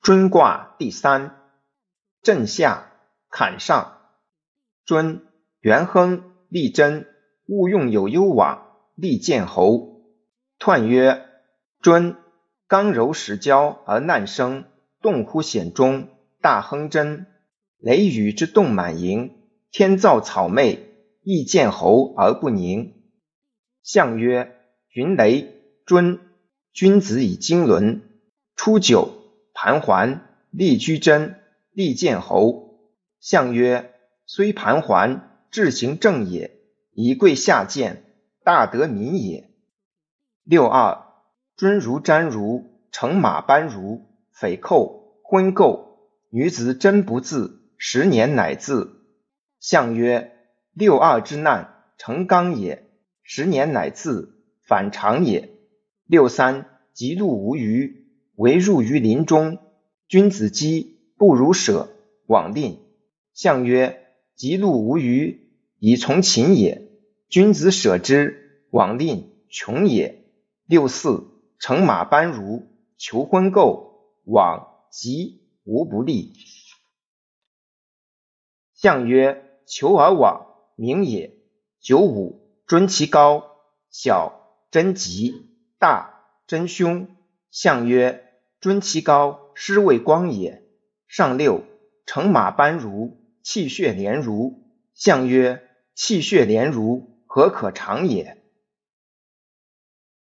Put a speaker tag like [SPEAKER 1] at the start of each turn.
[SPEAKER 1] 尊卦第三，震下，坎上。尊，元亨，利贞，勿用有攸往，利见侯。彖曰：尊，刚柔时交而难生，动乎险中，大亨贞。雷雨之动满盈，天造草昧，易见侯而不宁。象曰：云雷，尊，君子以经纶。初九。盘桓，利居贞，利见侯。相曰：虽盘桓，志行正也。以贵下贱，大得民也。六二，尊如瞻如，乘马班如，匪寇，婚媾。女子贞不自，十年乃自。相曰：六二之难，成刚也；十年乃自，反常也。六三，吉禄无余。唯入于林中，君子饥不如舍，往吝。相曰：吉禄无余，以从秦也；君子舍之，往吝，穷也。六四，乘马班如，求婚媾，往吉无不利。相曰：求而往，名也。九五，尊其高，小贞吉，大贞凶。相曰：尊其高，师为光也。上六，乘马班如，气血连如。象曰：气血连如，何可长也？